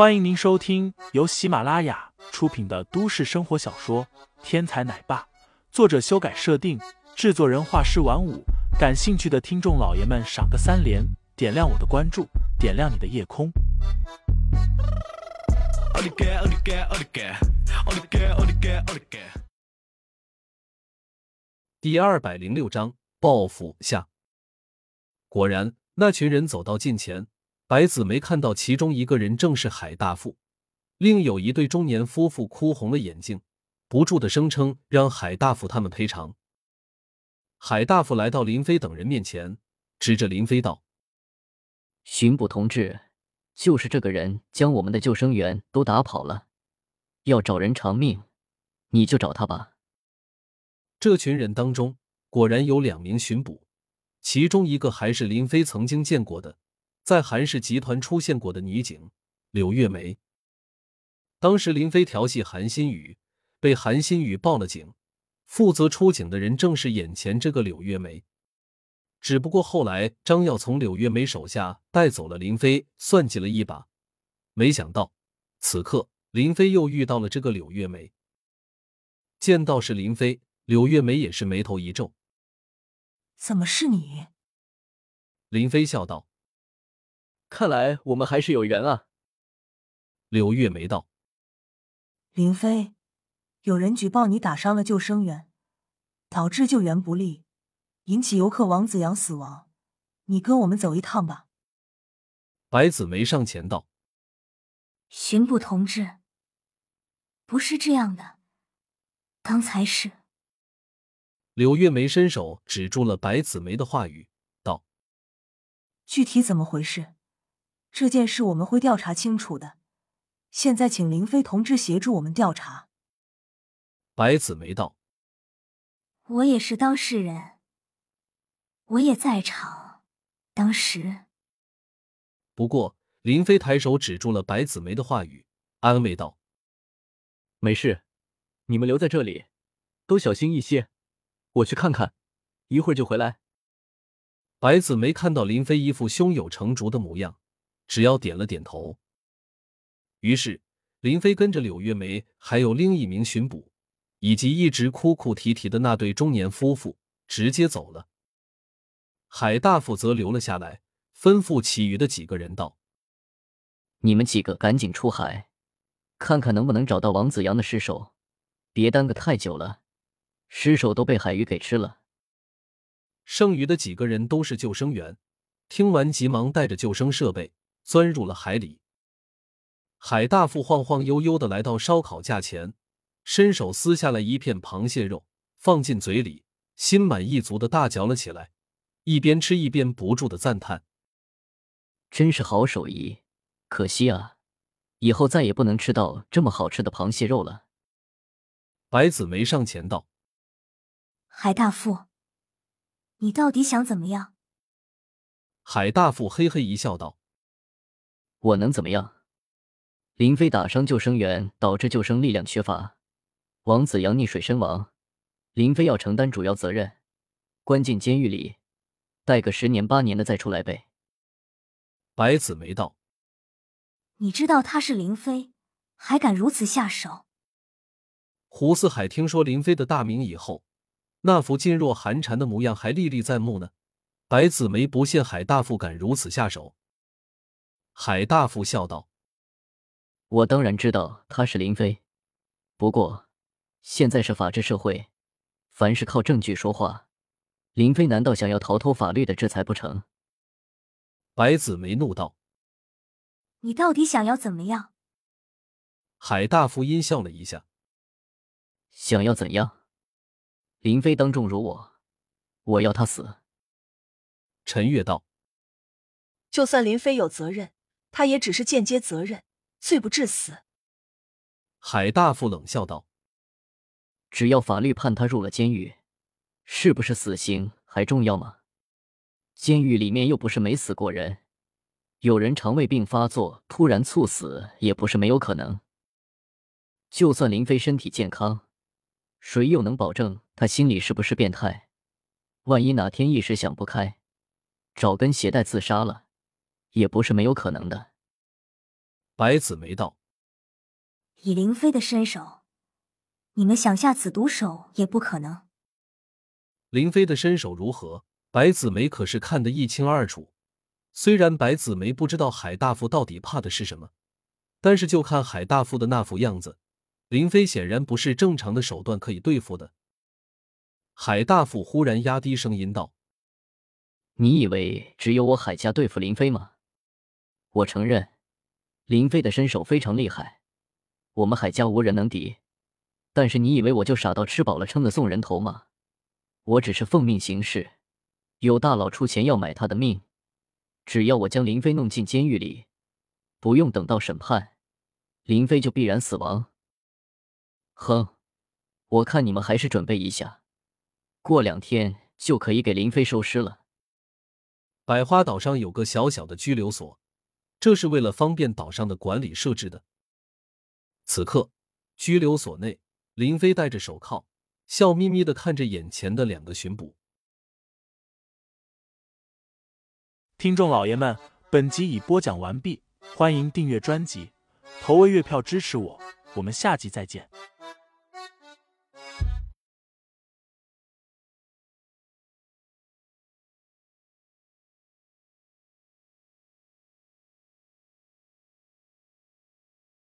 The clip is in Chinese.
欢迎您收听由喜马拉雅出品的都市生活小说《天才奶爸》，作者修改设定，制作人画师晚舞。感兴趣的听众老爷们，赏个三连，点亮我的关注，点亮你的夜空。第二百零六章报复下。果然，那群人走到近前，白子梅看到其中一个人正是海大富，另有一对中年夫妇哭红了眼睛，不住的声称让海大富他们赔偿。海大富来到林飞等人面前，指着林飞道：“巡捕同志，就是这个人将我们的救生员都打跑了，要找人偿命，你就找他吧。”这群人当中果然有两名巡捕，其中一个还是林飞曾经见过的，在韩氏集团出现过的女警柳月梅。当时林飞调戏韩新宇，被韩新宇报了警。负责出警的人正是眼前这个柳月梅，只不过后来张耀从柳月梅手下带走了林飞，算计了一把，没想到此刻林飞又遇到了这个柳月梅。见到是林飞，柳月梅也是眉头一皱：“怎么是你？”林飞笑道：“看来我们还是有缘啊。”柳月梅道：“林飞。”有人举报你打伤了救生员，导致救援不力，引起游客王子阳死亡。你跟我们走一趟吧。白子梅上前道：“巡捕同志，不是这样的，刚才是……”柳月梅伸手指住了白子梅的话语，道：“具体怎么回事？这件事我们会调查清楚的。现在请林飞同志协助我们调查。”白子梅道：“我也是当事人，我也在场。当时，不过林飞抬手止住了白子梅的话语，安慰道：‘没事，你们留在这里，都小心一些。我去看看，一会儿就回来。’白子梅看到林飞一副胸有成竹的模样，只要点了点头。于是林飞跟着柳月梅，还有另一名巡捕。”以及一直哭哭啼啼的那对中年夫妇直接走了，海大富则留了下来，吩咐其余的几个人道：“你们几个赶紧出海，看看能不能找到王子阳的尸首，别耽搁太久了，尸首都被海鱼给吃了。”剩余的几个人都是救生员，听完急忙带着救生设备钻入了海里。海大富晃晃悠悠的来到烧烤架前。伸手撕下了一片螃蟹肉，放进嘴里，心满意足的大嚼了起来，一边吃一边不住的赞叹：“真是好手艺，可惜啊，以后再也不能吃到这么好吃的螃蟹肉了。”白子梅上前道：“海大富，你到底想怎么样？”海大富嘿嘿一笑道：“我能怎么样？林飞打伤救生员，导致救生力量缺乏。”王子阳溺水身亡，林飞要承担主要责任，关进监狱里，待个十年八年的再出来呗。白子梅道：“你知道他是林飞，还敢如此下手？”胡四海听说林飞的大名以后，那副噤若寒蝉的模样还历历在目呢。白子梅不信海大富敢如此下手。海大富笑道：“我当然知道他是林飞，不过……”现在是法治社会，凡是靠证据说话。林飞难道想要逃脱法律的制裁不成？白子梅怒道：“你到底想要怎么样？”海大富阴笑了一下：“想要怎样？林飞当众辱我，我要他死。”陈月道：“就算林飞有责任，他也只是间接责任，罪不至死。”海大富冷笑道。只要法律判他入了监狱，是不是死刑还重要吗？监狱里面又不是没死过人，有人肠胃病发作突然猝死也不是没有可能。就算林飞身体健康，谁又能保证他心里是不是变态？万一哪天一时想不开，找根鞋带自杀了，也不是没有可能的。白子梅道：“以林飞的身手，你们想下此毒手也不可能。”林飞的身手如何？白子梅可是看得一清二楚。虽然白子梅不知道海大富到底怕的是什么，但是就看海大富的那副样子，林飞显然不是正常的手段可以对付的。海大富忽然压低声音道：“你以为只有我海家对付林飞吗？我承认，林飞的身手非常厉害，我们海家无人能敌。但是你以为我就傻到吃饱了撑的送人头吗？我只是奉命行事，有大佬出钱要买他的命，只要我将林飞弄进监狱里，不用等到审判，林飞就必然死亡。哼，我看你们还是准备一下。”过两天就可以给林飞收尸了。百花岛上有个小小的拘留所，这是为了方便岛上的管理设置的。此刻，拘留所内，林飞戴着手铐，笑眯眯的看着眼前的两个巡捕。听众老爷们，本集已播讲完毕，欢迎订阅专辑，投喂月票支持我，我们下集再见。